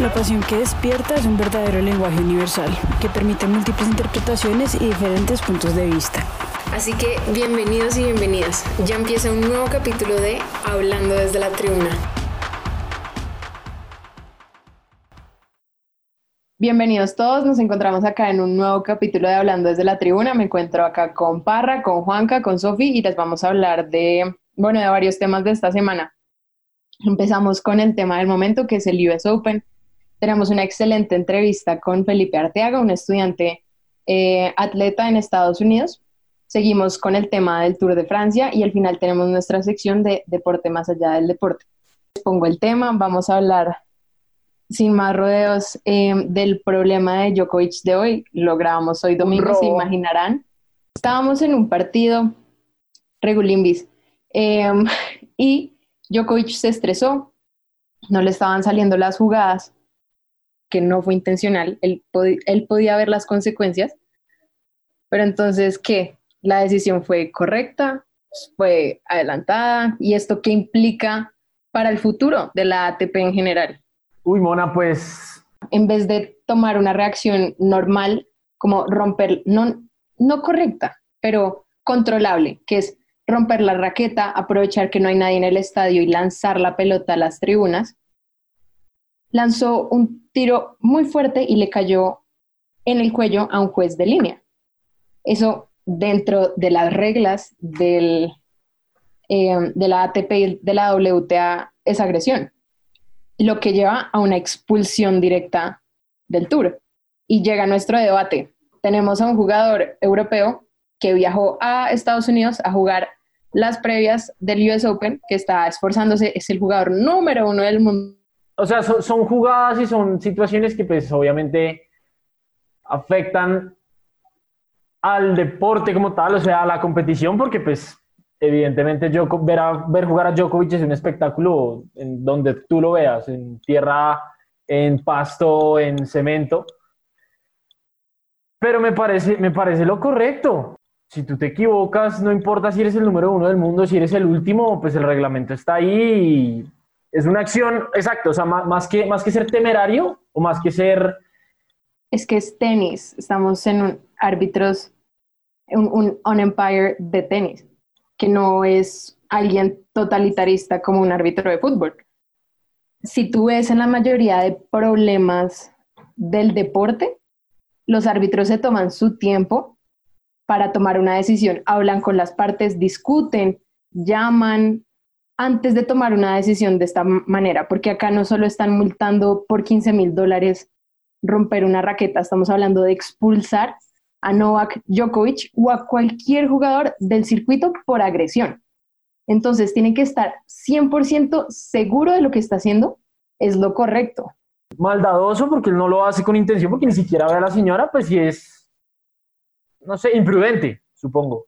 La pasión que despierta es un verdadero lenguaje universal que permite múltiples interpretaciones y diferentes puntos de vista. Así que bienvenidos y bienvenidas. Ya empieza un nuevo capítulo de Hablando desde la tribuna. Bienvenidos todos, nos encontramos acá en un nuevo capítulo de Hablando desde la tribuna. Me encuentro acá con Parra, con Juanca, con Sofi y les vamos a hablar de, bueno, de varios temas de esta semana. Empezamos con el tema del momento que es el US Open tenemos una excelente entrevista con Felipe Arteaga, un estudiante eh, atleta en Estados Unidos. Seguimos con el tema del Tour de Francia y al final tenemos nuestra sección de deporte más allá del deporte. Les pongo el tema, vamos a hablar sin más rodeos eh, del problema de Djokovic de hoy. Lo grabamos hoy domingo, se imaginarán. Estábamos en un partido regulimbis eh, y Djokovic se estresó, no le estaban saliendo las jugadas que no fue intencional, él, él podía ver las consecuencias, pero entonces, ¿qué? La decisión fue correcta, fue adelantada, y esto qué implica para el futuro de la ATP en general. Uy, Mona, pues... En vez de tomar una reacción normal, como romper, no, no correcta, pero controlable, que es romper la raqueta, aprovechar que no hay nadie en el estadio y lanzar la pelota a las tribunas, lanzó un tiro muy fuerte y le cayó en el cuello a un juez de línea. Eso dentro de las reglas del, eh, de la ATP y de la WTA es agresión, lo que lleva a una expulsión directa del tour. Y llega nuestro debate. Tenemos a un jugador europeo que viajó a Estados Unidos a jugar las previas del US Open, que está esforzándose, es el jugador número uno del mundo o sea, son, jugadas y son situaciones que pues obviamente afectan al deporte como tal, o sea, a la competición, porque pues evidentemente ver, ver jugar a Djokovic es un espectáculo en donde tú lo veas, en tierra, en pasto, en cemento. Pero me parece, me parece lo correcto. Si tú te equivocas, no importa si eres el número uno del mundo, si eres el último, pues el reglamento está ahí es una acción, exacto, o sea, más, que, más que ser temerario o más que ser... Es que es tenis, estamos en un árbitros, un, un empire de tenis, que no es alguien totalitarista como un árbitro de fútbol. Si tú ves en la mayoría de problemas del deporte, los árbitros se toman su tiempo para tomar una decisión, hablan con las partes, discuten, llaman, antes de tomar una decisión de esta manera, porque acá no solo están multando por 15 mil dólares romper una raqueta, estamos hablando de expulsar a Novak Djokovic o a cualquier jugador del circuito por agresión. Entonces, tiene que estar 100% seguro de lo que está haciendo, es lo correcto. Maldadoso porque él no lo hace con intención, porque ni siquiera ve a la señora, pues si es, no sé, imprudente, supongo.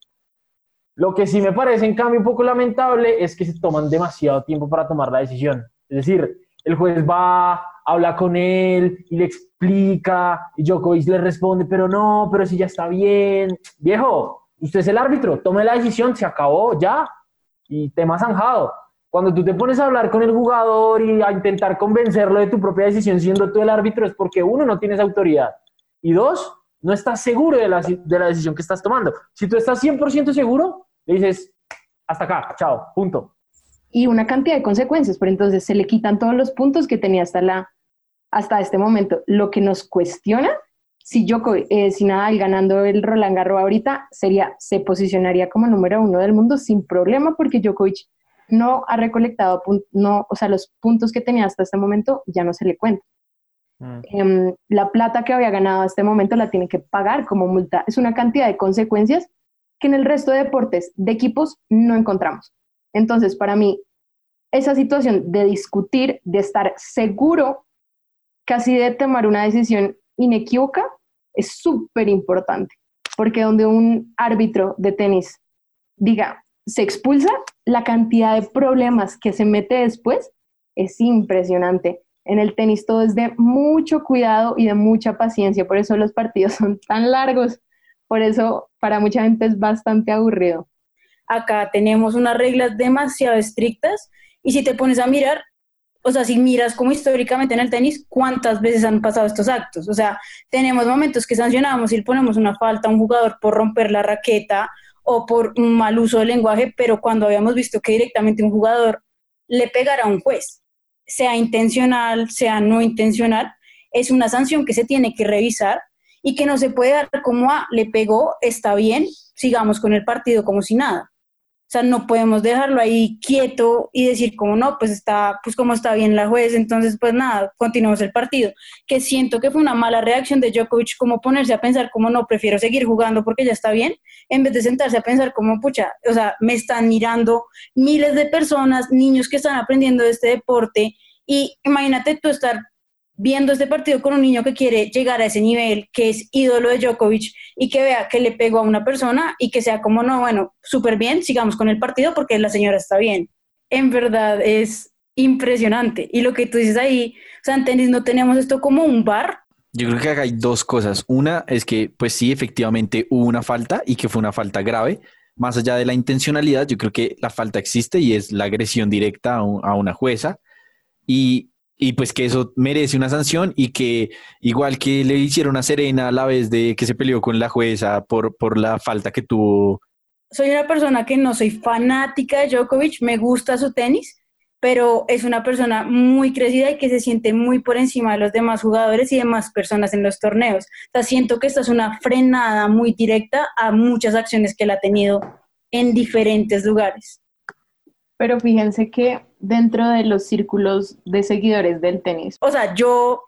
Lo que sí me parece, en cambio, un poco lamentable es que se toman demasiado tiempo para tomar la decisión. Es decir, el juez va, habla con él y le explica, y Djokovic le responde, pero no, pero si ya está bien. Viejo, usted es el árbitro, tome la decisión, se acabó, ya, y tema zanjado. Cuando tú te pones a hablar con el jugador y a intentar convencerlo de tu propia decisión siendo tú el árbitro, es porque uno, no tienes autoridad, y dos, no estás seguro de la, de la decisión que estás tomando. Si tú estás 100% seguro, le dices, hasta acá, chao, punto. Y una cantidad de consecuencias, pero entonces se le quitan todos los puntos que tenía hasta, la, hasta este momento. Lo que nos cuestiona, si yo, eh, si Nadal ganando el Roland Garros ahorita, sería, se posicionaría como número uno del mundo sin problema, porque Djokovic no ha recolectado, no, o sea, los puntos que tenía hasta este momento ya no se le cuenta. Mm. Em, la plata que había ganado hasta este momento la tiene que pagar como multa. Es una cantidad de consecuencias que en el resto de deportes de equipos no encontramos. Entonces, para mí, esa situación de discutir, de estar seguro, casi de tomar una decisión inequívoca, es súper importante, porque donde un árbitro de tenis diga, se expulsa, la cantidad de problemas que se mete después es impresionante. En el tenis todo es de mucho cuidado y de mucha paciencia, por eso los partidos son tan largos, por eso para mucha gente es bastante aburrido. Acá tenemos unas reglas demasiado estrictas y si te pones a mirar, o sea, si miras como históricamente en el tenis, ¿cuántas veces han pasado estos actos? O sea, tenemos momentos que sancionamos y ponemos una falta a un jugador por romper la raqueta o por un mal uso del lenguaje, pero cuando habíamos visto que directamente un jugador le pegara a un juez, sea intencional, sea no intencional, es una sanción que se tiene que revisar y que no se puede dar como, ah, le pegó, está bien, sigamos con el partido como si nada. O sea, no podemos dejarlo ahí quieto y decir como no, pues está, pues como está bien la juez, entonces pues nada, continuamos el partido. Que siento que fue una mala reacción de Djokovic como ponerse a pensar como no, prefiero seguir jugando porque ya está bien, en vez de sentarse a pensar como pucha, o sea, me están mirando miles de personas, niños que están aprendiendo de este deporte y imagínate tú estar viendo este partido con un niño que quiere llegar a ese nivel, que es ídolo de Djokovic y que vea que le pegó a una persona y que sea como, no, bueno, súper bien, sigamos con el partido porque la señora está bien. En verdad es impresionante. Y lo que tú dices ahí, o en tenis no tenemos esto como un bar. Yo creo que hay dos cosas. Una es que, pues sí, efectivamente hubo una falta y que fue una falta grave. Más allá de la intencionalidad, yo creo que la falta existe y es la agresión directa a una jueza. Y y pues que eso merece una sanción y que igual que le hicieron a Serena a la vez de que se peleó con la jueza por, por la falta que tuvo. Soy una persona que no soy fanática de Djokovic, me gusta su tenis, pero es una persona muy crecida y que se siente muy por encima de los demás jugadores y demás personas en los torneos. O siento que esta es una frenada muy directa a muchas acciones que él ha tenido en diferentes lugares. Pero fíjense que dentro de los círculos de seguidores del tenis, o sea, yo...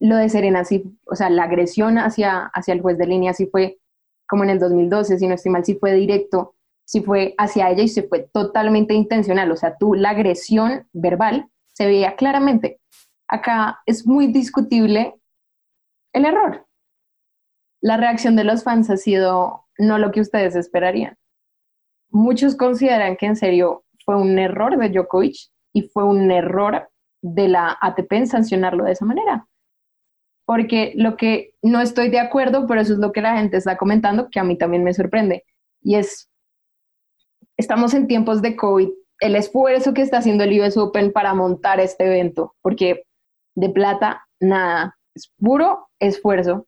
Lo de Serena, sí, o sea, la agresión hacia, hacia el juez de línea sí fue como en el 2012, si no estoy mal, sí fue directo, sí fue hacia ella y se fue totalmente intencional. O sea, tú, la agresión verbal se veía claramente. Acá es muy discutible el error. La reacción de los fans ha sido no lo que ustedes esperarían. Muchos consideran que en serio fue un error de Djokovic y fue un error de la ATP en sancionarlo de esa manera. Porque lo que no estoy de acuerdo, pero eso es lo que la gente está comentando, que a mí también me sorprende, y es, estamos en tiempos de COVID, el esfuerzo que está haciendo el US Open para montar este evento, porque de plata, nada, es puro esfuerzo.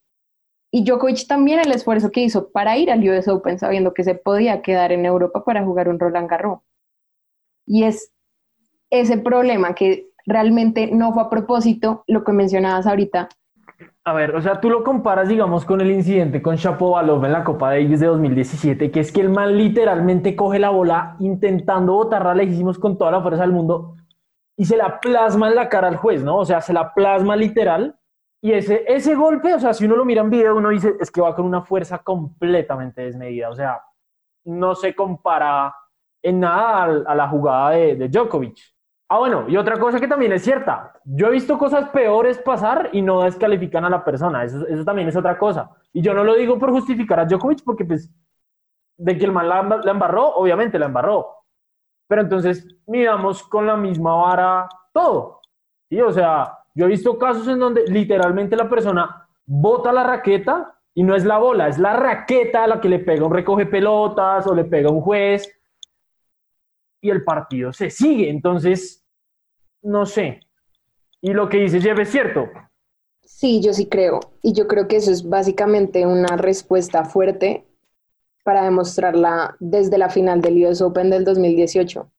Y Djokovic también el esfuerzo que hizo para ir al US Open sabiendo que se podía quedar en Europa para jugar un Roland Garros. Y es ese problema que realmente no fue a propósito, lo que mencionabas ahorita. A ver, o sea, tú lo comparas, digamos, con el incidente con Shapovalov en la Copa Davis de 2017, que es que el man literalmente coge la bola intentando botarla lejísimos con toda la fuerza del mundo y se la plasma en la cara al juez, ¿no? O sea, se la plasma literal. Y ese, ese golpe, o sea, si uno lo mira en video, uno dice, es que va con una fuerza completamente desmedida. O sea, no se compara en nada a, la jugada de, de, Djokovic. Ah, bueno, y otra cosa que también es cierta, yo he visto cosas peores pasar y no descalifican a la persona, eso, eso también es otra cosa. Y yo no lo digo por justificar a Djokovic porque pues de que el mal la, la embarró, obviamente la embarró. Pero entonces midamos con la misma vara todo. ¿sí? O sea, yo he visto casos en donde literalmente la persona bota la raqueta y no es la bola, es la raqueta a la que le pega un recoge pelotas o le pega un juez y el partido se sigue. Entonces, no sé. Y lo que dice Jeff es cierto. Sí, yo sí creo. Y yo creo que eso es básicamente una respuesta fuerte para demostrarla desde la final del US Open del 2018,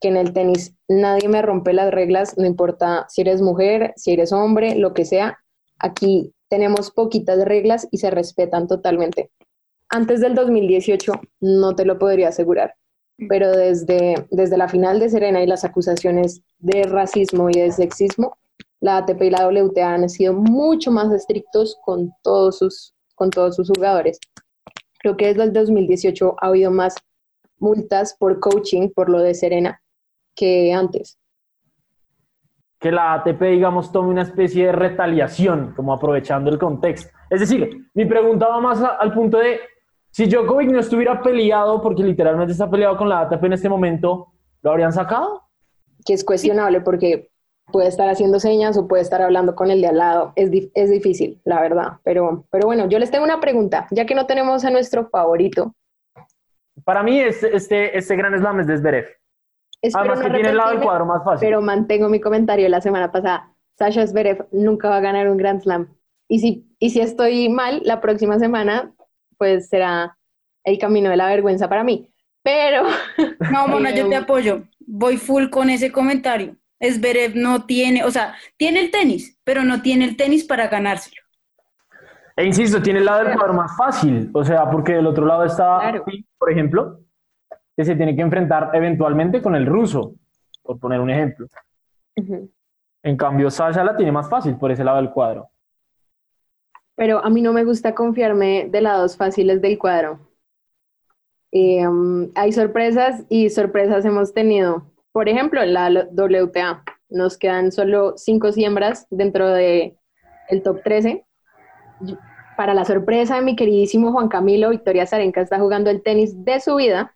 que en el tenis nadie me rompe las reglas, no importa si eres mujer, si eres hombre, lo que sea. Aquí tenemos poquitas reglas y se respetan totalmente. Antes del 2018 no te lo podría asegurar pero desde, desde la final de Serena y las acusaciones de racismo y de sexismo, la ATP y la WTA han sido mucho más estrictos con todos sus, con todos sus jugadores. Creo que desde el 2018 ha habido más multas por coaching, por lo de Serena, que antes. Que la ATP, digamos, tome una especie de retaliación, como aprovechando el contexto. Es decir, mi pregunta va más al punto de, si Djokovic no estuviera peleado, porque literalmente está peleado con la ATP en este momento, ¿lo habrían sacado? que es cuestionable porque puede estar haciendo señas o puede estar hablando con el de al lado. Es, dif- es difícil, la verdad. Pero, pero bueno, yo les tengo una pregunta, ya que no tenemos a nuestro favorito. Para mí, este, este, este gran slam es de Zverev. Además no que tiene el lado del cuadro más fácil. Pero mantengo mi comentario de la semana pasada. Sasha Zverev nunca va a ganar un Grand Slam. Y si, y si estoy mal, la próxima semana, pues será el camino de la vergüenza para mí. Pero No, Mona, yo te Eh, apoyo. Voy full con ese comentario. Zverev no tiene, o sea, tiene el tenis, pero no tiene el tenis para ganárselo. E insisto, tiene el lado del cuadro más fácil. O sea, porque del otro lado está, Claro. Por ejemplo, que se tiene que enfrentar eventualmente con el ruso, por poner un ejemplo. En cambio, Sasha la tiene más fácil por ese lado del cuadro. Pero a mí no me gusta confiarme de lados fáciles del cuadro. Eh, um, hay sorpresas y sorpresas hemos tenido. Por ejemplo, en la WTA. Nos quedan solo cinco siembras dentro de el top 13. Y- Para la sorpresa de mi queridísimo Juan Camilo, Victoria Zarenka está jugando el tenis de su vida.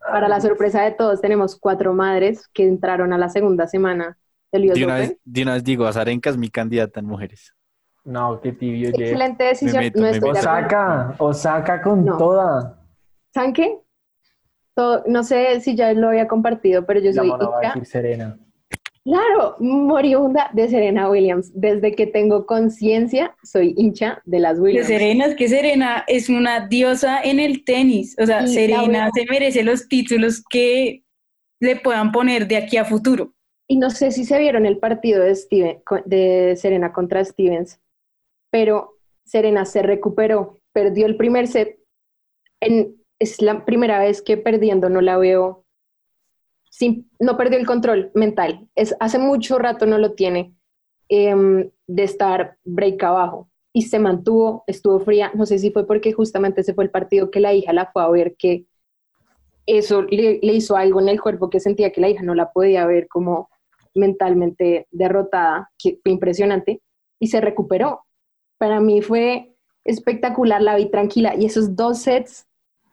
Para la sorpresa de todos, tenemos cuatro madres que entraron a la segunda semana del US De una, vez, de una vez digo, Azarenka es mi candidata en mujeres. No, qué tibio, Jeff. Excelente decisión. meto, no me estoy de. Osaka, Osaka con No. toda. ¿Saben qué? Todo- no sé si ya lo había compartido, pero yo La soy mona va a decir Serena. claro, moribunda de Serena Williams. Desde que tengo conciencia, soy hincha de las Williams. Serena, es que Serena es una diosa en el tenis. O sea, Y Serena se merece los títulos que le puedan poner de aquí a futuro. Y no sé si se vieron el partido de, Steven- de Serena contra Stevens, pero Serena se recuperó, perdió el primer set. Es la primera vez que perdiendo no la veo, sin, no perdió el control mental. Es, hace mucho rato no lo tiene em, de estar break abajo. Y se mantuvo, estuvo fría. No sé si fue porque justamente ese fue el partido que la hija la fue a ver, que eso le, hizo algo en el cuerpo que sentía que la hija no la podía ver como mentalmente derrotada, impresionante, y se recuperó. Para mí fue espectacular, la vi tranquila, y esos dos sets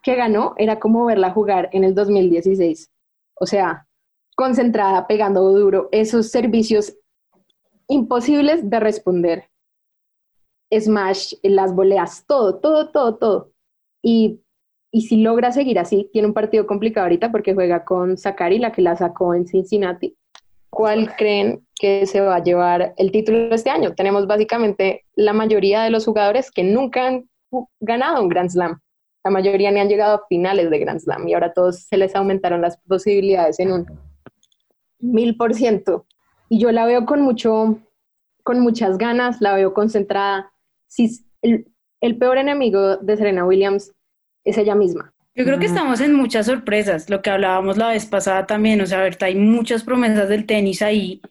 que ganó era como verla jugar en el 2016. O sea, concentrada, pegando duro, esos servicios imposibles de responder. Smash, las voleas, todo, todo, todo, todo. Y, y si logra seguir así, tiene un partido complicado ahorita porque juega con Sakari, la que la sacó en Cincinnati. ¿Cuál creen que se va a llevar el título este año? Tenemos básicamente la mayoría de los jugadores que nunca han ganado un Grand Slam. La mayoría ni han llegado a finales de Grand Slam y ahora todos se les aumentaron las posibilidades en un mil por ciento. Y yo la veo con mucho, con muchas ganas, la veo concentrada. Si el, el peor enemigo de Serena Williams es ella misma. Yo creo que estamos en muchas sorpresas, lo que hablábamos la vez pasada también, o sea, ahorita hay muchas promesas del tenis ahí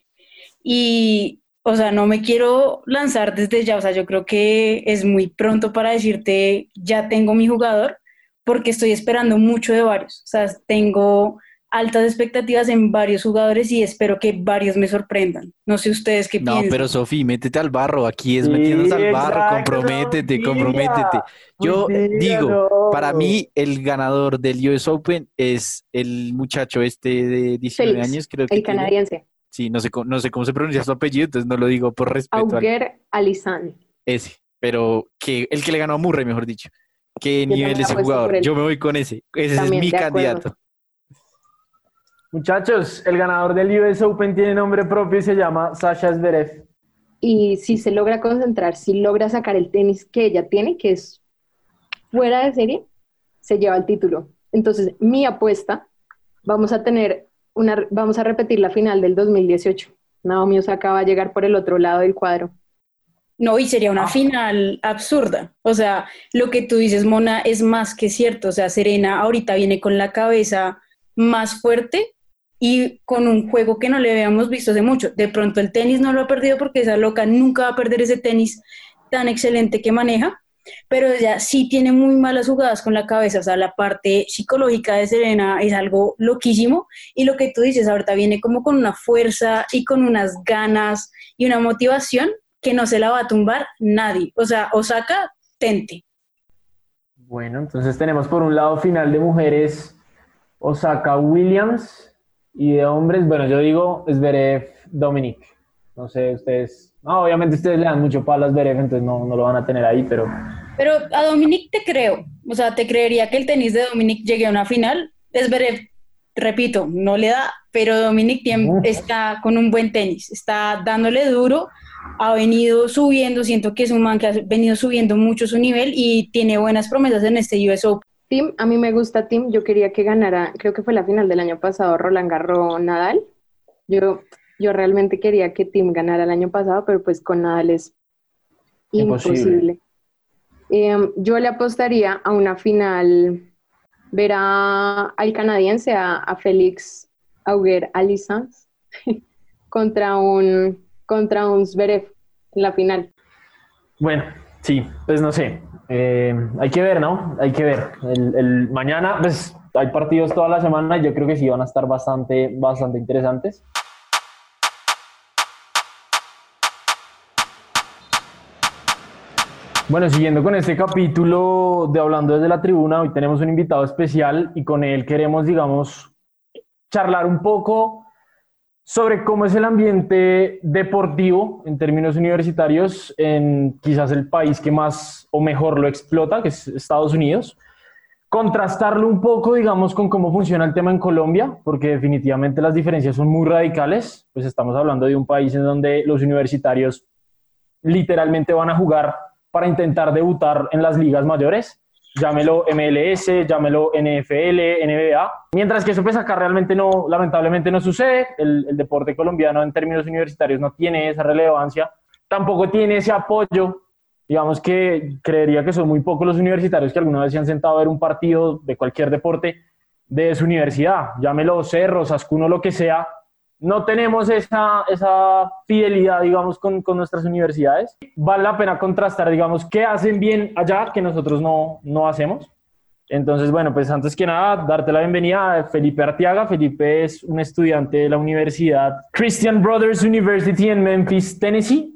y, o sea, no me quiero lanzar desde ya, o sea, yo creo que es muy pronto para decirte, ya tengo mi jugador, porque estoy esperando mucho de varios, o sea, tengo altas expectativas en varios jugadores y espero que varios me sorprendan. No sé ustedes qué No, piensan. pero Sofi, métete al barro. Aquí es Sí, metiéndonos al barro. exacto, Comprométete, comprométete. Yo Muy digo, para mí, el ganador del US Open es el muchacho este de 19 Félix, años, creo que El tiene. canadiense, Sí, no sé, cómo- no sé cómo se pronuncia su apellido, entonces no lo digo por respeto al Auger Alizán. ese. Pero que el que le ganó a Murray, mejor dicho. ¿Qué Yo nivel también ese jugador? Yo me voy con ese. Ese También, es mi candidato. Muchachos, el ganador del US Open tiene nombre propio y se llama Sasha Zverev. Y si se logra concentrar, si logra sacar el tenis que ella tiene, que es fuera de serie, se lleva el título. Entonces, mi apuesta, vamos a tener una, vamos a repetir la final del 2018. Naomi Osaka va a llegar por el otro lado del cuadro. No, y sería Ah. una final absurda. O sea, lo que tú dices, Mona, es más que cierto. O sea, Serena ahorita viene con la cabeza más fuerte y con un juego que no le habíamos visto hace mucho. De pronto el tenis no lo ha perdido porque esa loca nunca va a perder ese tenis tan excelente que maneja, pero ella sí tiene muy malas jugadas con la cabeza, o sea, la parte psicológica de Serena es algo loquísimo y lo que tú dices ahorita viene como con una fuerza y con unas ganas y una motivación que no se la va a tumbar nadie, o sea, Osaka, tente. Bueno, entonces tenemos por un lado final de mujeres Osaka Williams y de hombres, bueno, yo digo Zverev Dominic. No sé, ustedes, no, obviamente ustedes le dan mucho palo a Zverev, entonces no, no lo van a tener ahí, pero... Pero a Dominic te creo, o sea, te creería que el tenis de Dominic llegue a una final. Zverev, repito, no le da, pero Dominic está con un buen tenis, está dándole duro, ha venido subiendo, siento que es un man que ha venido subiendo mucho su nivel y tiene buenas promesas en este US Open. Tim, a mí me gusta Tim, yo quería que ganara, creo que fue la final del año pasado, Roland Garros Nadal. Yo, yo realmente quería que Tim ganara el año pasado, pero pues con Nadal es imposible. Em, yo le apostaría a una final, ver al canadiense, a, Félix Auger Alisans, contra un, contra un Zverev en la final. Bueno, sí, pues no sé, eh, hay que ver, ¿no? Hay que ver. El, mañana, pues hay partidos toda la semana y yo creo que sí van a estar bastante, bastante interesantes. Bueno, siguiendo con este capítulo de Hablando desde la Tribuna, hoy tenemos un invitado especial y con él queremos, digamos, charlar un poco sobre cómo es el ambiente deportivo en términos universitarios en quizás el país que más o mejor lo explota, que es Estados Unidos. Contrastarlo un poco, digamos, con cómo funciona el tema en Colombia, porque definitivamente las diferencias son muy radicales. Pues estamos hablando de un país en donde los universitarios literalmente van a jugar para intentar debutar en las ligas mayores llámelo MLS, llámelo NFL, NBA. Mientras que eso pues acá realmente no, lamentablemente no sucede. El, deporte colombiano en términos universitarios no tiene esa relevancia, tampoco tiene ese apoyo. Digamos que creería que son muy pocos los universitarios que alguna vez se han sentado a ver un partido de cualquier deporte de su universidad, llámelo Cerro, Sascuno, lo que sea, no tenemos esa, esa fidelidad, digamos, con, con, nuestras universidades. Vale la pena contrastar, digamos, qué hacen bien allá que nosotros no, no hacemos. Entonces, bueno, pues antes que nada, darte la bienvenida a Felipe Artiaga. Felipe es un estudiante de la Universidad Christian Brothers University en Memphis, Tennessee.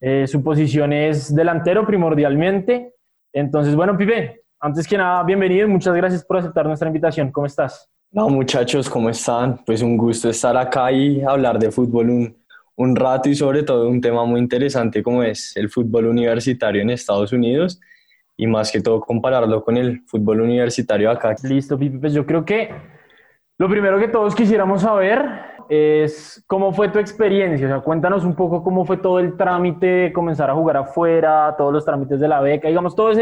Eh, su posición es delantero primordialmente. Entonces, bueno, Pipe, antes que nada, bienvenido y muchas gracias por aceptar nuestra invitación. ¿Cómo estás? No, muchachos, ¿cómo están? Pues un gusto estar acá y hablar de fútbol un, un rato y sobre todo un tema muy interesante como es el fútbol universitario en Estados Unidos y más que todo compararlo con el fútbol universitario acá. Listo, Pipe, pues yo creo que lo primero que todos quisiéramos saber es cómo fue tu experiencia, o sea, cuéntanos un poco cómo fue todo el trámite de comenzar a jugar afuera, todos los trámites de la beca, digamos, todos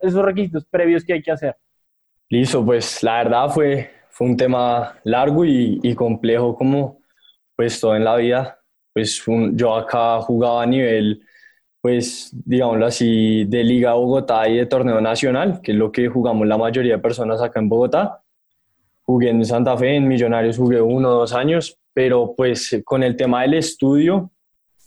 esos requisitos previos que hay que hacer. Listo, pues la verdad fue fue un tema largo y, complejo como pues todo en la vida. Pues yo acá jugaba a nivel, pues digámoslo así, de Liga Bogotá y de torneo nacional, que es lo que jugamos la mayoría de personas acá en Bogotá. Jugué en Santa Fe, en Millonarios jugué uno o dos años, pero pues con el tema del estudio,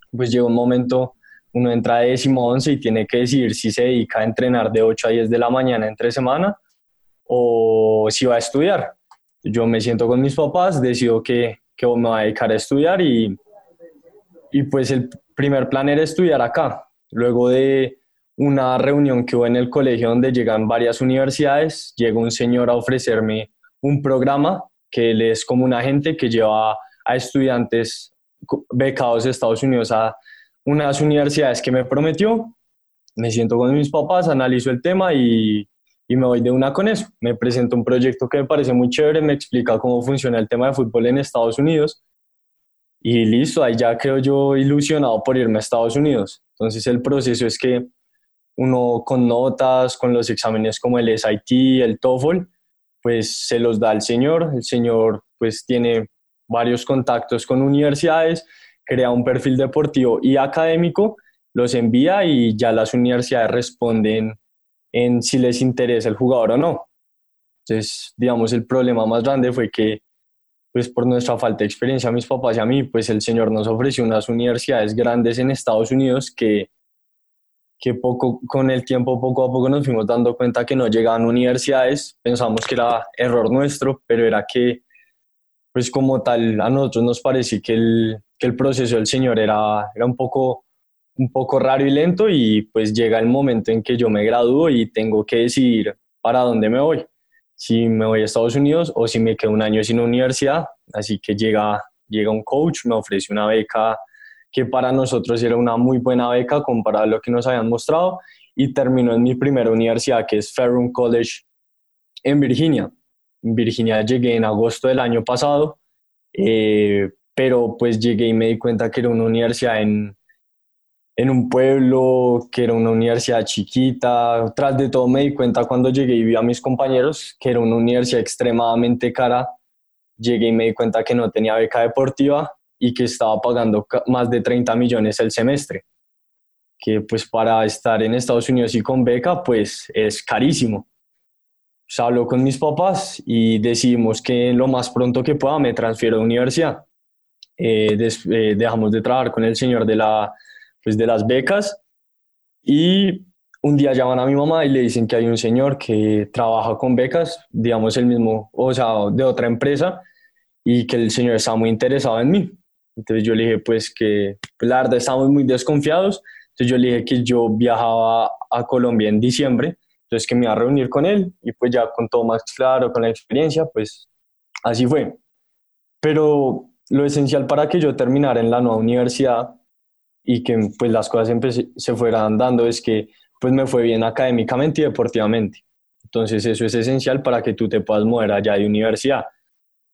pues llegó un momento, uno entra a décimo once y tiene que decidir si se dedica a entrenar de 8 a 10 de la mañana entre semana o si va a estudiar yo me siento con mis papás, decido que, que me voy a dedicar a estudiar y, y pues el primer plan era estudiar acá. Luego de una reunión que hubo en el colegio donde llegan varias universidades, llega un señor a ofrecerme un programa que él es como un agente que lleva a estudiantes becados de Estados Unidos a unas universidades que me prometió. Me siento con mis papás, analizo el tema y y me voy de una con eso. Me presento un proyecto que me parece muy chévere, me explica cómo funciona el tema de fútbol en Estados Unidos y listo, ahí ya quedo yo ilusionado por irme a Estados Unidos. Entonces el proceso es que uno con notas, con los exámenes como el SIT, el TOEFL, pues se los da el señor, el señor pues tiene varios contactos con universidades, crea un perfil deportivo y académico, los envía y ya las universidades responden en si les interesa el jugador o no. Entonces, digamos, el problema más grande fue que, pues por nuestra falta de experiencia, a mis papás y a mí, pues el señor nos ofreció unas universidades grandes en Estados Unidos que que poco, con el tiempo, poco a poco nos fuimos dando cuenta que no llegaban universidades, pensamos que era error nuestro, pero era que, pues como tal, a nosotros nos parecía que el, que el proceso del Señor era, era un, poco, un poco raro y lento y pues llega el momento en que yo me gradúo y tengo que decidir para dónde me voy, si me voy a Estados Unidos o si me quedo un año sin universidad, así que llega, llega un coach, me ofrece una beca que para nosotros era una muy buena beca comparado a lo que nos habían mostrado y terminó en mi primera universidad que es Fairham College en Virginia. En Virginia llegué en agosto del año pasado, eh, pero pues llegué y me di cuenta que era una universidad en, en un pueblo, que era una universidad chiquita. Tras de todo me di cuenta cuando llegué y vi a mis compañeros que era una universidad extremadamente cara. Llegué y me di cuenta que no tenía beca deportiva y que estaba pagando más de 30 millones el semestre, que pues para estar en Estados Unidos y con beca pues es carísimo. Pues habló con mis papás y decidimos que lo más pronto que pueda me transfiero a universidad. Eh, eh, dejamos de trabajar con el señor de, la, pues de las becas y un día llaman a mi mamá y le dicen que hay un señor que trabaja con becas, digamos el mismo, o sea, de otra empresa, y que el señor está muy interesado en mí. Entonces yo le dije pues que pues, la verdad estamos muy desconfiados. Entonces yo le dije que yo viajaba a Colombia en diciembre, entonces que me iba a reunir con él y pues ya con todo más claro, con la experiencia, pues así fue. Pero lo esencial para que yo terminara en la nueva universidad y que pues las cosas se fueran dando es que pues me fue bien académicamente y deportivamente. Entonces eso es esencial para que tú te puedas mover allá de universidad.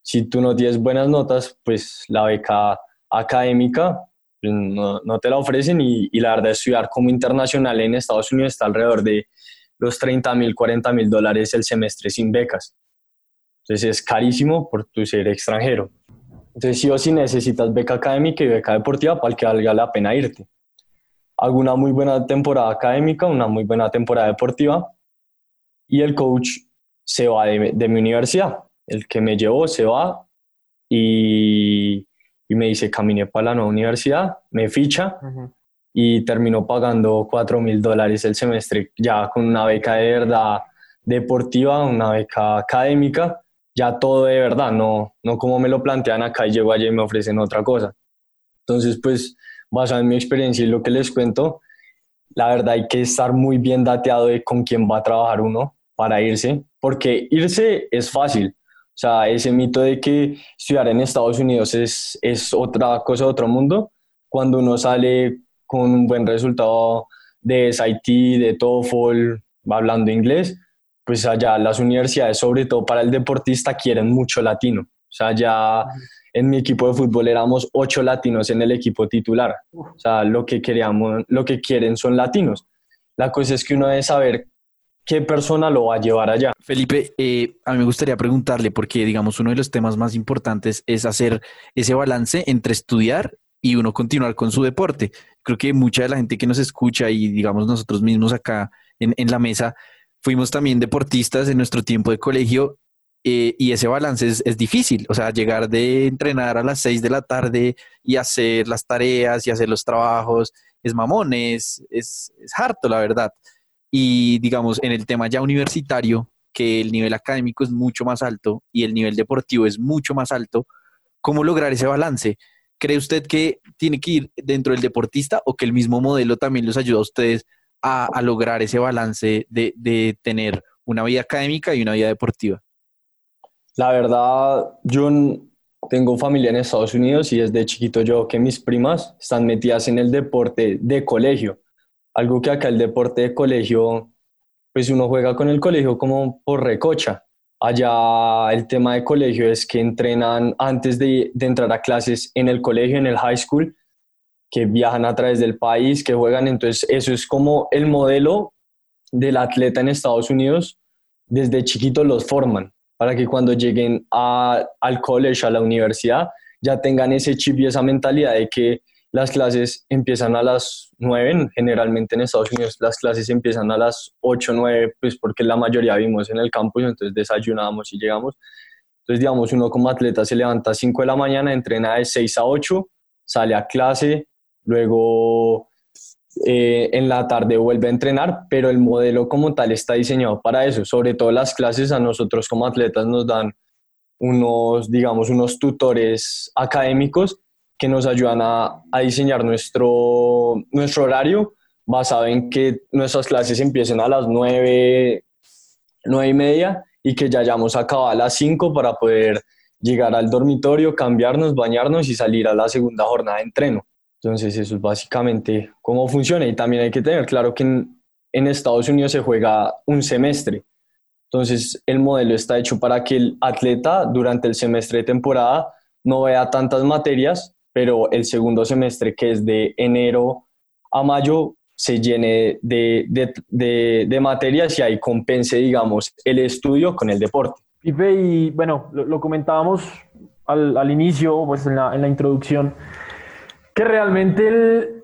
Si tú no tienes buenas notas, pues la beca académica pues, no, no, te la ofrecen y, y, la verdad estudiar como internacional en Estados Unidos está alrededor de los 30 mil, 40 mil dólares el semestre sin becas. Entonces es carísimo por tu ser extranjero. Entonces sí o sí necesitas beca académica y beca deportiva para que valga la pena irte. Hago una muy buena temporada académica, una muy buena temporada deportiva y el coach se va de, de mi universidad. El que me llevó se va y y me dice, caminé para la nueva universidad, me ficha y terminó pagando 4 mil dólares el semestre, ya con una beca de verdad deportiva, una beca académica, ya todo de verdad, no, no como me lo plantean acá y llego allá y me ofrecen otra cosa. Entonces, pues, basado en mi experiencia y lo que les cuento, la verdad hay que estar muy bien dateado de con quién va a trabajar uno para irse, porque irse es fácil, o sea, ese mito de que estudiar en Estados Unidos es, es otra cosa otro mundo, cuando uno sale con un buen resultado de SIT, de TOEFL, hablando inglés, pues allá las universidades, sobre todo para el deportista, quieren mucho latino. O sea, ya en mi equipo de fútbol éramos ocho latinos en el equipo titular. O sea, lo que queríamos, lo que quieren son latinos. La cosa es que uno debe saber qué persona lo va a llevar allá. Felipe, eh, a mí me gustaría preguntarle, porque digamos, uno de los temas más importantes es hacer ese balance entre estudiar y uno continuar con su deporte. Creo que mucha de la gente que nos escucha y digamos nosotros mismos acá en, la mesa, fuimos también deportistas en nuestro tiempo de colegio eh, y ese balance es, difícil. O sea, llegar de entrenar a las seis de la tarde y hacer las tareas y hacer los trabajos es mamón, es, es harto, la verdad. Y digamos, en el tema ya universitario, que el nivel académico es mucho más alto y el nivel deportivo es mucho más alto, ¿cómo lograr ese balance? ¿Cree usted que tiene que ir dentro del deportista o que el mismo modelo también los ayuda a ustedes a, lograr ese balance de, de, tener una vida académica y una vida deportiva? La verdad, yo tengo familia en Estados Unidos y desde chiquito yo que mis primas están metidas en el deporte de colegio algo que acá el deporte de colegio, pues uno juega con el colegio como por recocha. Allá el tema de colegio es que entrenan antes de, entrar a clases en el colegio, en el high school, que viajan a través del país, que juegan. Entonces eso es como el modelo del atleta en Estados Unidos. Desde chiquito los forman para que cuando lleguen al college, a la universidad, ya tengan ese chip y esa mentalidad de que las clases empiezan a las 9, generalmente en Estados Unidos las clases empiezan a las 8, 9, pues porque la mayoría vimos en el campus, entonces desayunamos y llegamos. Entonces, digamos, uno como atleta se levanta a 5 de la mañana, entrena de 6 a 8, sale a clase, luego eh, en la tarde vuelve a entrenar, pero el modelo como tal está diseñado para eso. Sobre todo las clases a nosotros como atletas nos dan unos, digamos, unos tutores académicos que nos ayudan a, a diseñar nuestro, nuestro horario basado en que nuestras clases empiecen a las 9, 9 y media y que ya hayamos acabado a las 5 para poder llegar al dormitorio, cambiarnos, bañarnos y salir a la segunda jornada de entreno. Entonces eso es básicamente cómo funciona y también hay que tener claro que en, Estados Unidos se juega un semestre. Entonces el modelo está hecho para que el atleta durante el semestre de temporada no vea tantas materias, pero el segundo semestre que es de enero a mayo se llene de, de, de, de materias y ahí compense, digamos, el estudio con el deporte. Pipe, y bueno, lo, lo comentábamos al, al, inicio, pues en la, en la, introducción, que realmente el,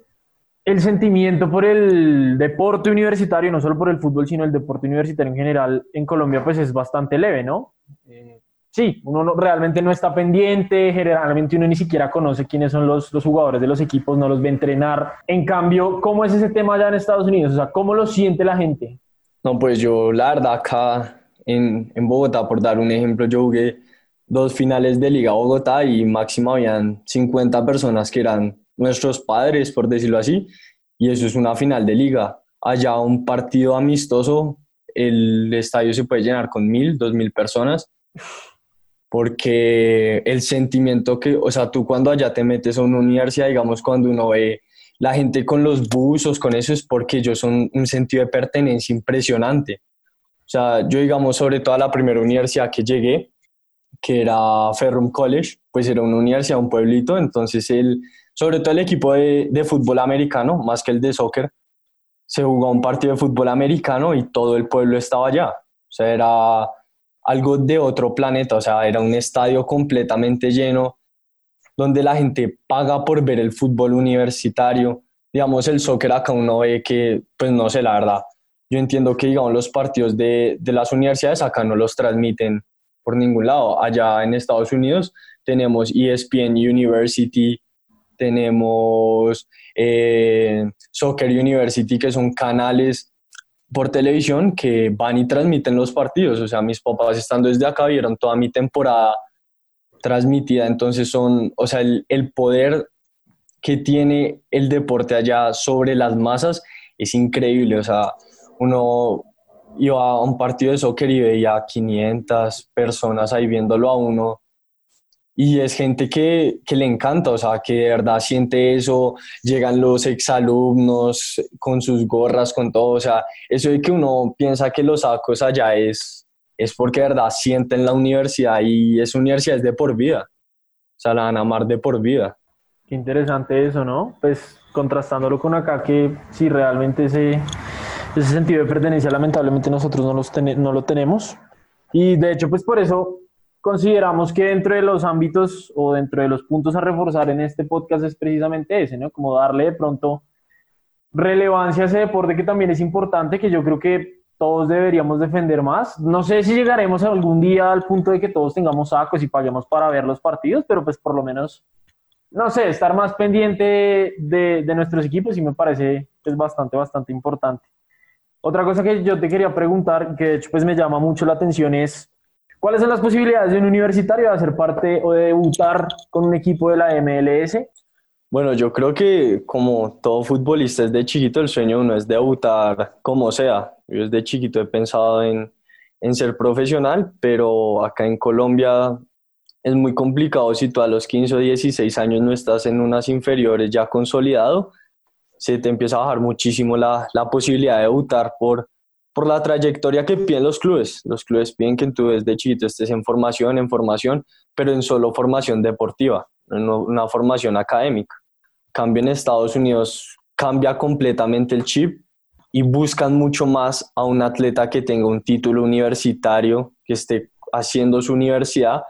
el, sentimiento por el deporte universitario, no solo por el fútbol, sino el deporte universitario en general en Colombia, pues es bastante leve, ¿no? Eh, sí, uno no, realmente no está pendiente, generalmente uno ni siquiera conoce quiénes son los, los, jugadores de los equipos, no los ve entrenar. En cambio, ¿cómo es ese tema allá en Estados Unidos? O sea, ¿cómo lo siente la gente? No, pues yo, la verdad, acá en, en Bogotá, por dar un ejemplo, yo jugué dos finales de Liga Bogotá y máximo habían 50 personas que eran nuestros padres, por decirlo así, y eso es una final de liga. Allá un partido amistoso, el estadio se puede llenar con mil, dos mil personas porque el sentimiento que, o sea, tú cuando allá te metes a una universidad, digamos, cuando uno ve la gente con los buzos, con eso, es porque ellos son un sentido de pertenencia impresionante. O sea, yo, digamos, sobre todo a la primera universidad que llegué, que era Ferrum College, pues era una universidad, un pueblito, entonces el, sobre todo el equipo de, de fútbol americano, más que el de soccer, se jugó un partido de fútbol americano y todo el pueblo estaba allá. O sea, era algo de otro planeta, o sea, era un estadio completamente lleno donde la gente paga por ver el fútbol universitario. Digamos, el soccer acá uno ve que, pues no sé, la verdad, yo entiendo que, digamos, los partidos de, de las universidades acá no los transmiten por ningún lado. Allá en Estados Unidos tenemos ESPN University, tenemos eh, Soccer University, que son canales por televisión que van y transmiten los partidos. O sea, mis papás estando desde acá vieron toda mi temporada transmitida. Entonces son, o sea, el, el poder que tiene el deporte allá sobre las masas es increíble. O sea, uno iba a un partido de soccer y veía 500 personas ahí viéndolo a uno y es gente que, que, le encanta, o sea, que de verdad siente eso, llegan los exalumnos con sus gorras, con todo, o sea, eso de que uno piensa que los sacos allá es, es porque de verdad sienten la universidad y esa universidad es de por vida, o sea, la van a amar de por vida. Qué interesante eso, ¿no? Pues contrastándolo con acá, que si realmente ese, ese sentido de pertenencia lamentablemente nosotros no, los ten, no lo tenemos. Y de hecho, pues por eso consideramos que dentro de los ámbitos o dentro de los puntos a reforzar en este podcast es precisamente ese, ¿no? Como darle de pronto relevancia a ese deporte que también es importante, que yo creo que todos deberíamos defender más. No sé si llegaremos algún día al punto de que todos tengamos sacos y paguemos para ver los partidos, pero pues por lo menos, no sé, estar más pendiente de, de nuestros equipos y me parece es bastante, bastante importante. Otra cosa que yo te quería preguntar, que de hecho pues me llama mucho la atención es ¿Cuáles son las posibilidades de un universitario de hacer parte o de debutar con un equipo de la MLS? Bueno, yo creo que como todo futbolista es de chiquito, el sueño uno es debutar como sea. Yo desde chiquito he pensado en, en ser profesional, pero acá en Colombia es muy complicado si tú a los 15 o 16 años no estás en unas inferiores ya consolidado, se te empieza a bajar muchísimo la, la posibilidad de debutar por, por la trayectoria que piden los clubes. Los clubes piden que tú desde chiquito estés en formación, en formación, pero en solo formación deportiva, no una formación académica. Cambio en Estados Unidos cambia completamente el chip y buscan mucho más a un atleta que tenga un título universitario, que esté haciendo su universidad,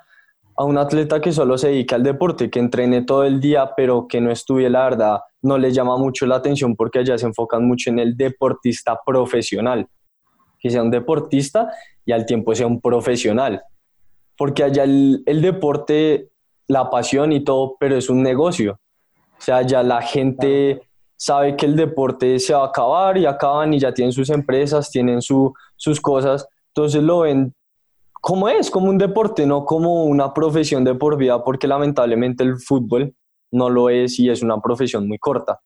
a un atleta que solo se dedica al deporte, que entrene todo el día, pero que no estudie, la verdad, no le llama mucho la atención porque allá se enfocan mucho en el deportista profesional que sea un deportista y al tiempo sea un profesional. Porque allá el, el deporte, la pasión y todo, pero es un negocio. O sea, ya la gente sabe que el deporte se va a acabar y acaban y ya tienen sus empresas, tienen su, sus cosas, entonces lo ven como es, como un deporte, no como una profesión de por vida, porque lamentablemente el fútbol no lo es y es una profesión muy corta.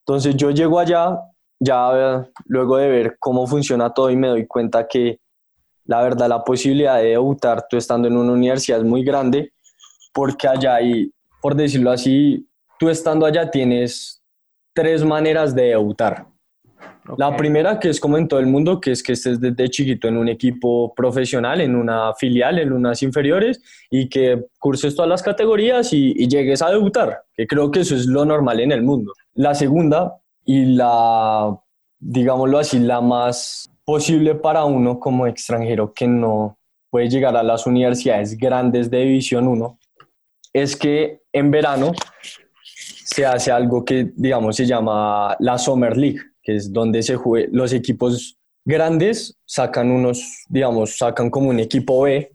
Entonces yo llego allá, ya luego de ver cómo funciona todo y me doy cuenta que la verdad la posibilidad de debutar tú estando en una universidad es muy grande, porque allá hay, por decirlo así, tú estando allá tienes tres maneras de debutar. La primera, que es como en todo el mundo, que es que estés desde chiquito en un equipo profesional, en una filial, en unas inferiores, y que curses todas las categorías y, llegues a debutar, que creo que eso es lo normal en el mundo. La segunda, y la, digámoslo así, la más posible para uno como extranjero que no puede llegar a las universidades grandes de División 1, es que en verano se hace algo que, digamos, se llama la Summer League, que es donde se juega, los equipos grandes sacan unos, digamos, sacan como un equipo B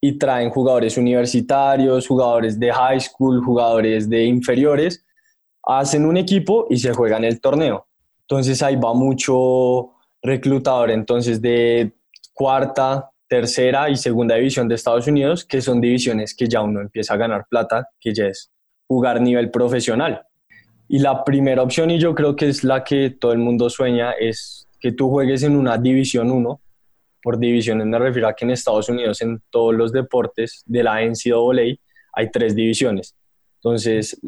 y traen jugadores universitarios, jugadores de high school, jugadores de inferiores, hacen un equipo y se juegan el torneo. Entonces ahí va mucho reclutador, entonces de cuarta, tercera y segunda división de Estados Unidos, que son divisiones que ya uno empieza a ganar plata, que ya es jugar nivel profesional. Y la primera opción, y yo creo que es la que todo el mundo sueña, es que tú juegues en una División 1. Por divisiones me refiero a que en Estados Unidos, en todos los deportes de la NCAA, hay tres divisiones. Entonces,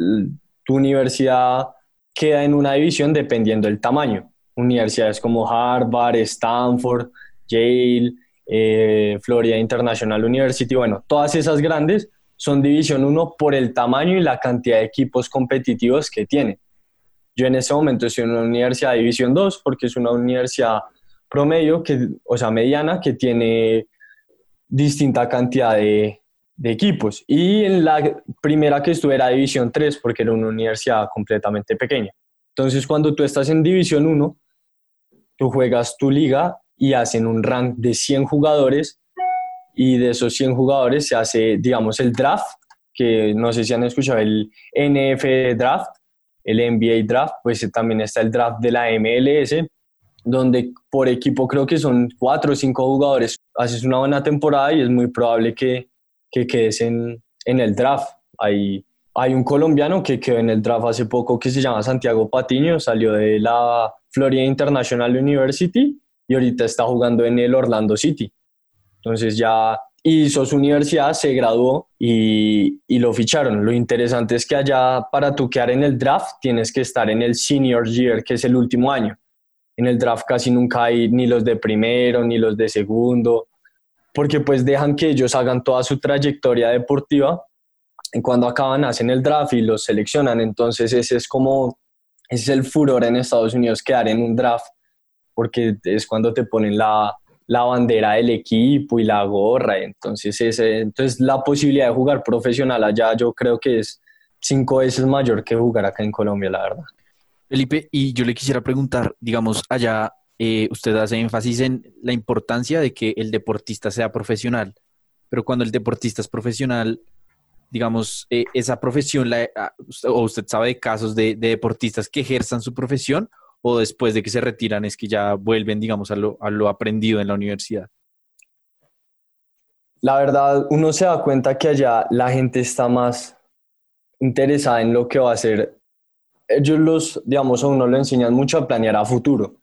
tu universidad queda en una división dependiendo del tamaño. Universidades como Harvard, Stanford, Yale, eh, Florida International University, bueno, todas esas grandes son División 1 por el tamaño y la cantidad de equipos competitivos que tiene. Yo en ese momento estoy en una universidad de División 2 porque es una universidad promedio, que, o sea, mediana, que tiene distinta cantidad de, de equipos. Y en la primera que estuve era División 3 porque era una universidad completamente pequeña. Entonces, cuando tú estás en División 1, tú juegas tu liga y hacen un rank de 100 jugadores y de esos 100 jugadores se hace, digamos, el draft, que no sé si han escuchado el NF Draft, el NBA Draft, pues también está el draft de la MLS, donde por equipo creo que son cuatro o cinco jugadores. Haces una buena temporada y es muy probable que, que quedes en, en el draft. Hay, hay un colombiano que quedó en el draft hace poco que se llama Santiago Patiño, salió de la Florida International University y ahorita está jugando en el Orlando City. Entonces ya hizo su universidad, se graduó y, y, lo ficharon. Lo interesante es que allá para tu en el draft tienes que estar en el senior year, que es el último año. En el draft casi nunca hay ni los de primero ni los de segundo, porque pues dejan que ellos hagan toda su trayectoria deportiva y cuando acaban hacen el draft y los seleccionan. Entonces ese es como, ese es el furor en Estados Unidos, quedar en un draft, porque es cuando te ponen la, la bandera del equipo y la gorra. Entonces, ese, entonces la posibilidad de jugar profesional allá yo creo que es cinco veces mayor que jugar acá en Colombia, la verdad. Felipe, y yo le quisiera preguntar, digamos, allá eh, usted hace énfasis en la importancia de que el deportista sea profesional, pero cuando el deportista es profesional, digamos, eh, esa profesión, ah, o usted sabe de casos de, de deportistas que ejerzan su profesión o después de que se retiran es que ya vuelven, digamos, a lo, a lo aprendido en la universidad? La verdad, uno se da cuenta que allá la gente está más interesada en lo que va a hacer. Ellos los, digamos, a uno lo enseñan mucho a planear a futuro.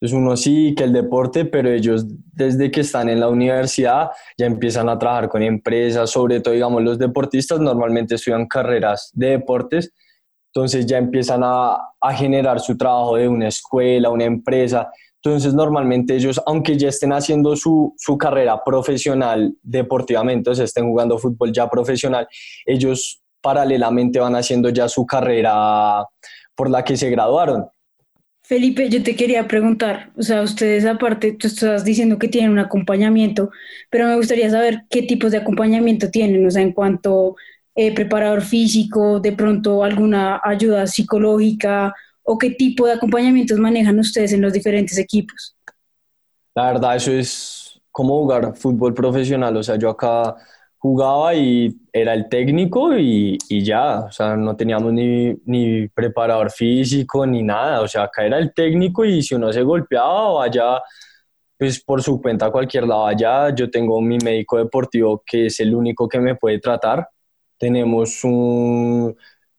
Entonces uno sí que el deporte, pero ellos desde que están en la universidad ya empiezan a trabajar con empresas, sobre todo, digamos, los deportistas normalmente estudian carreras de deportes entonces ya empiezan a, generar su trabajo de una escuela, una empresa. Entonces normalmente ellos, aunque ya estén haciendo su, carrera profesional deportivamente, o sea, estén jugando fútbol ya profesional, ellos paralelamente van haciendo ya su carrera por la que se graduaron. Felipe, yo te quería preguntar, o sea, ustedes aparte, tú estás diciendo que tienen un acompañamiento, pero me gustaría saber qué tipos de acompañamiento tienen, o sea, en cuanto eh, preparador físico, de pronto alguna ayuda psicológica o qué tipo de acompañamientos manejan ustedes en los diferentes equipos? La verdad, eso es como jugar fútbol profesional. O sea, yo acá jugaba y era el técnico y, y, ya, o sea, no teníamos ni, ni, preparador físico ni nada, o sea, acá era el técnico y si uno se golpeaba allá, pues por su cuenta a cualquier lado allá, yo tengo mi médico deportivo que es el único que me puede tratar, tenemos un,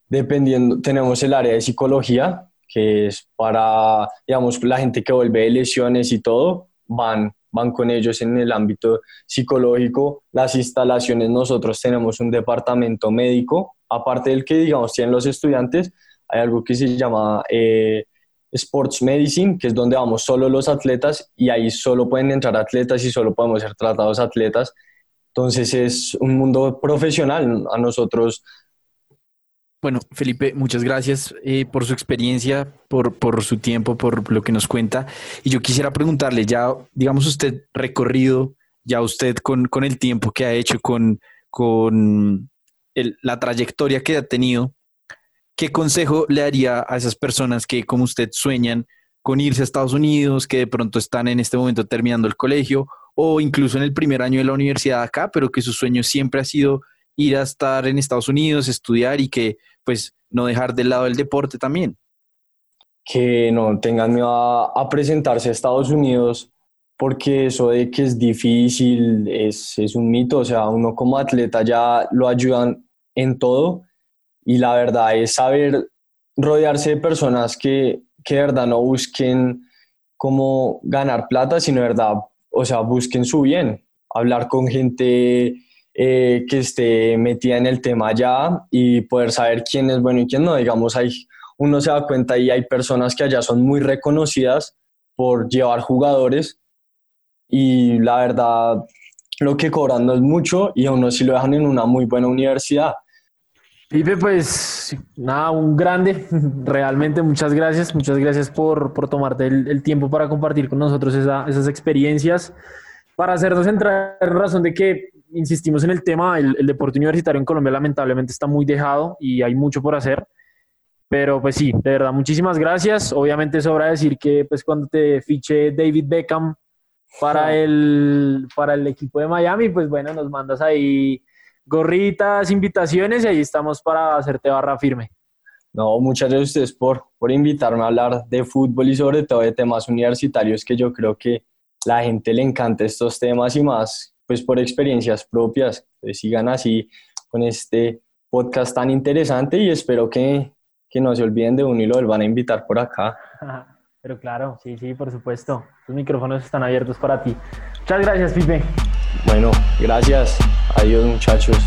dependiendo, tenemos el área de psicología, que es para, digamos, la gente que vuelve de lesiones y todo, van van con ellos en el ámbito psicológico. Las instalaciones, nosotros tenemos un departamento médico, aparte del que, digamos, tienen los estudiantes, hay algo que se llama eh, Sports Medicine, que es donde vamos solo los atletas y ahí solo pueden entrar atletas y solo podemos ser tratados atletas. Entonces es un mundo profesional. A nosotros bueno, Felipe, muchas gracias eh, por su experiencia, por, su tiempo, por lo que nos cuenta. Y yo quisiera preguntarle, ya, digamos, usted recorrido, ya usted con, el tiempo que ha hecho, con, con la trayectoria que ha tenido, ¿qué consejo le daría a esas personas que, como usted, sueñan con irse a Estados Unidos, que de pronto están en este momento terminando el colegio o incluso en el primer año de la universidad acá, pero que su sueño siempre ha sido ir a estar en Estados Unidos, estudiar y que pues no dejar de lado el deporte también. Que no tengan miedo a, presentarse a Estados Unidos porque eso de que es difícil es, es, un mito, o sea, uno como atleta ya lo ayudan en todo. Y la verdad es saber rodearse de personas que, que de verdad no busquen como ganar plata, sino de verdad, o sea, busquen su bien, hablar con gente eh, que esté metida en el tema ya y poder saber quién es bueno y quién no. Digamos, hay, uno se da cuenta y hay personas que allá son muy reconocidas por llevar jugadores y la verdad lo que cobran no es mucho y a uno lo dejan en una muy buena universidad. Pipe, pues nada, un grande, realmente muchas gracias, muchas gracias por, por tomarte el, tiempo para compartir con nosotros esas experiencias, para hacernos entrar en razón de que insistimos en el tema, el, deporte universitario en Colombia lamentablemente está muy dejado y hay mucho por hacer. Pero pues sí, de verdad, muchísimas gracias. Obviamente sobra decir que pues cuando te fiche David Beckham para el, para el equipo de Miami, pues bueno, nos mandas ahí gorritas, invitaciones y ahí estamos para hacerte barra firme. No, muchas gracias a ustedes por, por invitarme a hablar de fútbol y sobre todo de temas universitarios que yo creo que la gente le encanta estos temas y más pues por experiencias propias. Pues sigan así con este podcast tan interesante y espero que, que no se olviden de uno y lo van a invitar por acá. Pero claro, sí, sí, por supuesto. Los micrófonos están abiertos para ti. Muchas gracias, Pipe. Bueno, gracias. Adiós, muchachos.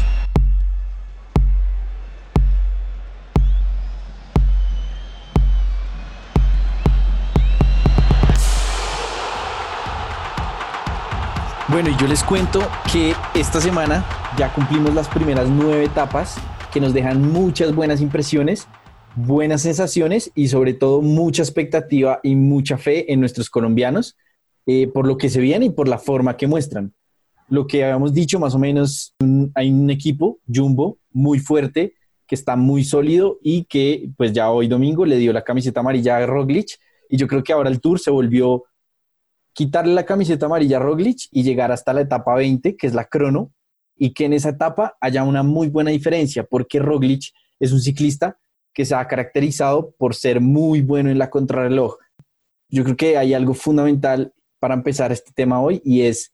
Bueno, y yo les cuento que esta semana ya cumplimos las primeras nueve etapas que nos dejan muchas buenas impresiones, buenas sensaciones y sobre todo mucha expectativa y mucha fe en nuestros colombianos eh, por lo que se viene y por la forma que muestran. Lo que habíamos dicho más o menos, hay un equipo, Jumbo, muy fuerte, que está muy sólido y que pues ya hoy domingo le dio la camiseta amarilla a Roglic y yo creo que ahora el tour se volvió quitarle la camiseta amarilla a Roglic y llegar hasta la etapa 20, que es la crono, y que en esa etapa haya una muy buena diferencia, porque Roglic es un ciclista que se ha caracterizado por ser muy bueno en la contrarreloj. Yo creo que hay algo fundamental para empezar este tema hoy y es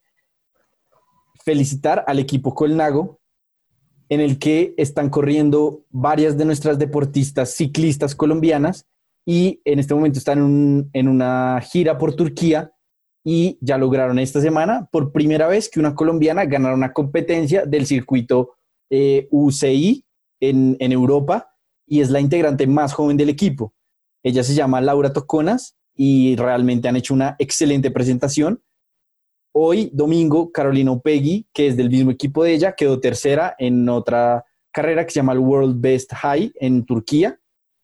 felicitar al equipo Colnago en el que están corriendo varias de nuestras deportistas ciclistas colombianas y en este momento están en, en una gira por Turquía y ya lograron esta semana por primera vez que una colombiana ganara una competencia del circuito eh, UCI en, en, Europa y es la integrante más joven del equipo. Ella se llama Laura Toconas y realmente han hecho una excelente presentación. Hoy, domingo, Carolina Opegui, que es del mismo equipo de ella, quedó tercera en otra carrera que se llama el World Best High en Turquía.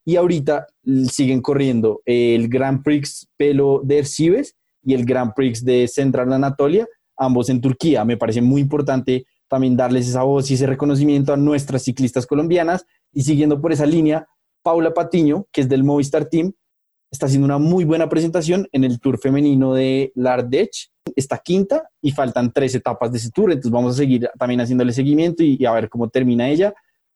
Y ahorita siguen corriendo el Grand Prix Pelo de Ercibes y el Grand Prix de Central Anatolia, ambos en Turquía. Me parece muy importante también darles esa voz y ese reconocimiento a nuestras ciclistas colombianas. Y siguiendo por esa línea, Paula Patiño, que es del Movistar Team, está haciendo una muy buena presentación en el Tour femenino de Lardech está quinta y faltan tres etapas de ese tour, entonces vamos a seguir también haciéndole seguimiento y, a ver cómo termina ella.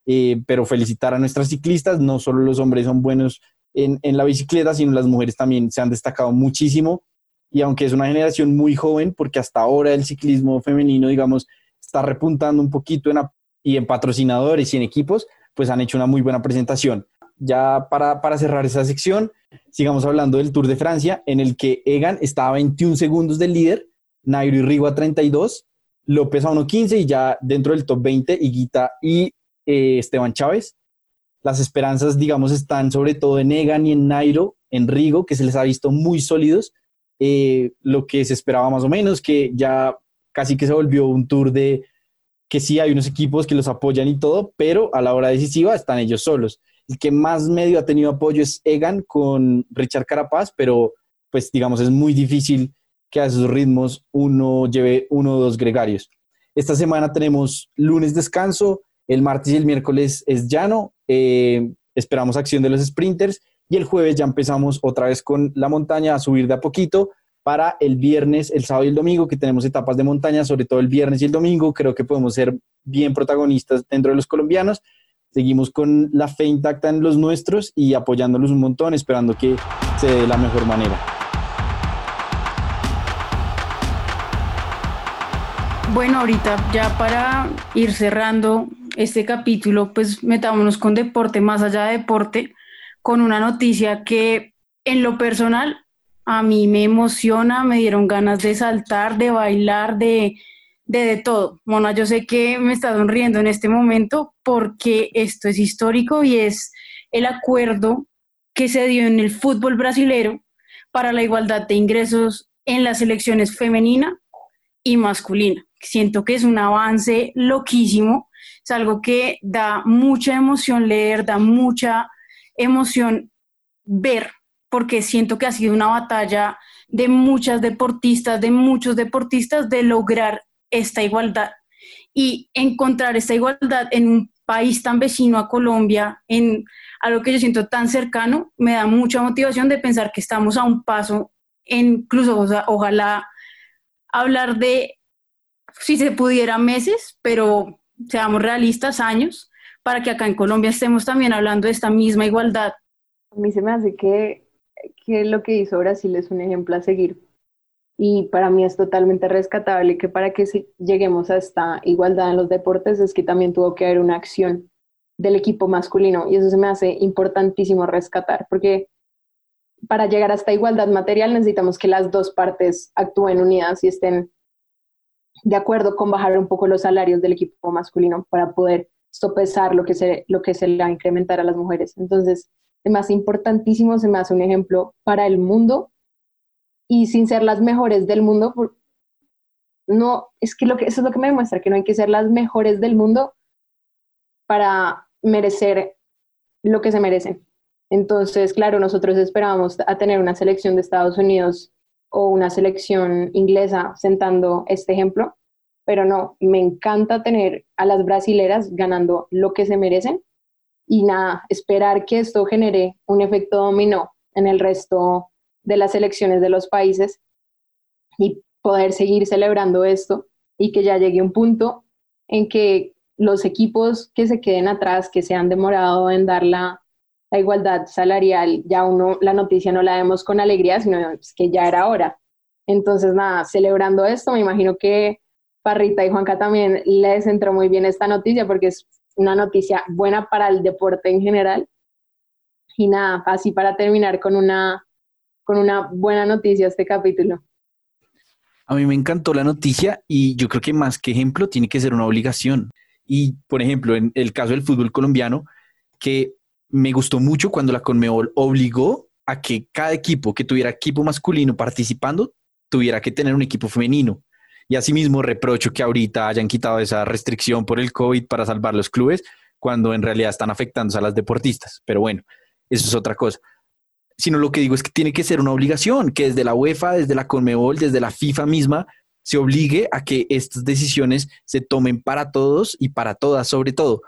Eh, pero felicitar a nuestras ciclistas, no solo los hombres son buenos en, en, la bicicleta, sino las mujeres también se han destacado muchísimo. Y aunque es una generación muy joven, porque hasta ahora el ciclismo femenino, digamos, está repuntando un poquito en, y en patrocinadores y en equipos, pues han hecho una muy buena presentación. Ya para, para cerrar esa sección, sigamos hablando del Tour de Francia, en el que Egan estaba a 21 segundos del líder, Nairo y Rigo a 32, López a 1.15 y ya dentro del top 20, Higuita y eh, Esteban Chávez. Las esperanzas, digamos, están sobre todo en Egan y en Nairo, en Rigo, que se les ha visto muy sólidos. Eh, lo que se esperaba más o menos, que ya casi que se volvió un tour de que sí hay unos equipos que los apoyan y todo, pero a la hora decisiva están ellos solos. El que más medio ha tenido apoyo es Egan con Richard Carapaz, pero pues digamos es muy difícil que a esos ritmos uno lleve uno o dos gregarios. Esta semana tenemos lunes descanso, el martes y el miércoles es llano, eh, esperamos acción de los sprinters y el jueves ya empezamos otra vez con la montaña a subir de a poquito para el viernes, el sábado y el domingo, que tenemos etapas de montaña, sobre todo el viernes y el domingo. Creo que podemos ser bien protagonistas dentro de los colombianos. Seguimos con la fe intacta en los nuestros y apoyándolos un montón, esperando que se dé de la mejor manera. Bueno, ahorita ya para ir cerrando este capítulo, pues metámonos con deporte, más allá de deporte, con una noticia que en lo personal a mí me emociona, me dieron ganas de saltar, de bailar, de, de, todo. Mona, yo sé que me está sonriendo en este momento porque esto es histórico y es el acuerdo que se dio en el fútbol brasilero para la igualdad de ingresos en las selecciones femenina y masculina. Siento que es un avance loquísimo, es algo que da mucha emoción leer, da mucha emoción ver porque siento que ha sido una batalla de muchas deportistas, de muchos deportistas, de lograr esta igualdad y encontrar esta igualdad en un país tan vecino a Colombia, en algo que yo siento tan cercano, me da mucha motivación de pensar que estamos a un paso, incluso ojalá hablar de, si se pudiera, meses, pero seamos realistas, años, para que acá en Colombia estemos también hablando de esta misma igualdad. A mí se me hace que que lo que hizo Brasil es un ejemplo a seguir. Y para mí es totalmente rescatable que para que lleguemos a esta igualdad en los deportes es que también tuvo que haber una acción del equipo masculino. Y eso se me hace importantísimo rescatar, porque para llegar a esta igualdad material necesitamos que las dos partes actúen unidas y estén de acuerdo con bajar un poco los salarios del equipo masculino para poder sopesar lo que se, lo que se le va a incrementar a las mujeres. Entonces, me hace importantísimo, se me hace un ejemplo para el mundo y sin ser las mejores del mundo, no, es que, lo que eso es lo que me demuestra, que no hay que ser las mejores del mundo para merecer lo que se merecen. Entonces, claro, nosotros esperábamos a tener una selección de Estados Unidos o una selección inglesa sentando este ejemplo, pero no, me encanta tener a las brasileras ganando lo que se merecen y nada, esperar que esto genere un efecto dominó en el resto de las elecciones de los países y poder seguir celebrando esto y que ya llegue un punto en que los equipos que se queden atrás, que se han demorado en dar la, igualdad salarial, ya uno la noticia no la vemos con alegría, sino que ya era hora. Entonces, nada, celebrando esto, me imagino que Parrita y Juanca también les entró muy bien esta noticia porque es una noticia buena para el deporte en general. Y nada, así para terminar con una, con una buena noticia este capítulo. A mí me encantó la noticia y yo creo que más que ejemplo tiene que ser una obligación. Y, por ejemplo, en el caso del fútbol colombiano, que me gustó mucho cuando la Conmebol obligó a que cada equipo que tuviera equipo masculino participando tuviera que tener un equipo femenino. Y asimismo reprocho que ahorita hayan quitado esa restricción por el COVID para salvar los clubes, cuando en realidad están afectando a las deportistas. Pero bueno, eso es otra cosa. Sino lo que digo es que tiene que ser una obligación, que desde la UEFA, desde la Conmebol, desde la FIFA misma, se obligue a que estas decisiones se tomen para todos y para todas, sobre todo.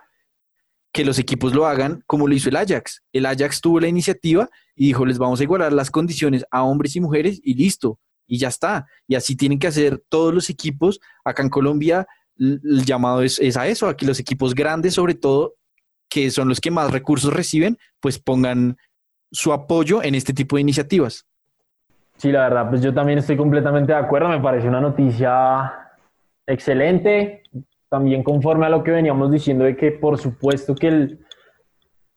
Que los equipos lo hagan como lo hizo el Ajax. El Ajax tuvo la iniciativa y dijo, les vamos a igualar las condiciones a hombres y mujeres y listo y ya está. Y así tienen que hacer todos los equipos. Acá en Colombia el llamado es, es, a eso, a que los equipos grandes, sobre todo, que son los que más recursos reciben, pues pongan su apoyo en este tipo de iniciativas. Sí, la verdad, pues yo también estoy completamente de acuerdo. Me parece una noticia excelente, también conforme a lo que veníamos diciendo de que por supuesto que el,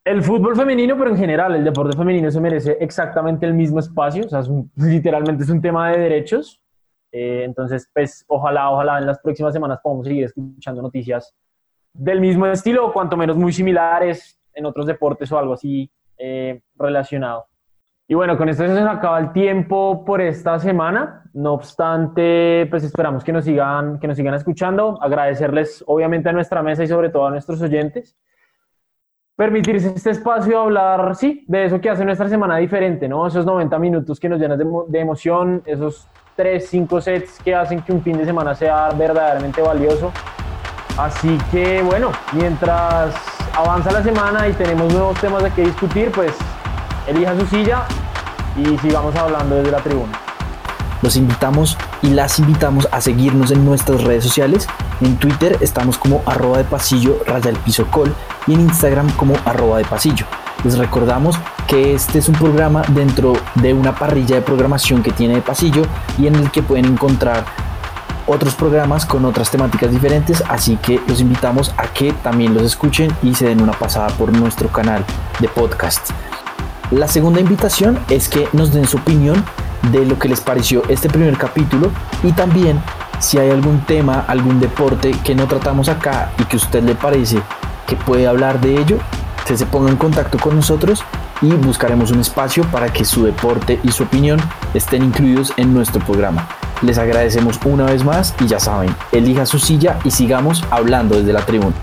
el fútbol femenino, pero en general el deporte femenino se merece exactamente el mismo espacio, o sea, literalmente es un tema de derechos. Eh, entonces, pues ojalá, ojalá en las próximas semanas podamos seguir escuchando noticias del mismo estilo, o cuanto menos muy similares en otros deportes o algo así eh, relacionado. Y bueno, con esto se nos acaba el tiempo por esta semana. No obstante, pues esperamos que nos sigan, que nos sigan escuchando. Agradecerles obviamente a nuestra mesa y sobre todo a nuestros oyentes. Permitirse este espacio a hablar, sí, de eso que hace nuestra semana diferente, ¿no? Esos 90 minutos que nos llenan de, emoción, esos 3, 5 sets que hacen que un fin de semana sea verdaderamente valioso. Así que bueno, mientras avanza la semana y tenemos nuevos temas de que discutir, pues elija su silla y sigamos hablando desde la tribuna. Los invitamos y las invitamos a seguirnos en nuestras redes sociales. En Twitter estamos como arroba de pasillo raya el piso col y en Instagram como arroba de pasillo. Les recordamos que este es un programa dentro de una parrilla de programación que tiene de pasillo y en el que pueden encontrar otros programas con otras temáticas diferentes, así que los invitamos a que también los escuchen y se den una pasada por nuestro canal de podcast. La segunda invitación es que nos den su opinión de lo que les pareció este primer capítulo y también si hay algún tema, algún deporte que no tratamos acá y que a usted le parece que puede hablar de ello, que se ponga en contacto con nosotros y buscaremos un espacio para que su deporte y su opinión estén incluidos en nuestro programa. Les agradecemos una vez más y ya saben, elija su silla y sigamos hablando desde la tribuna.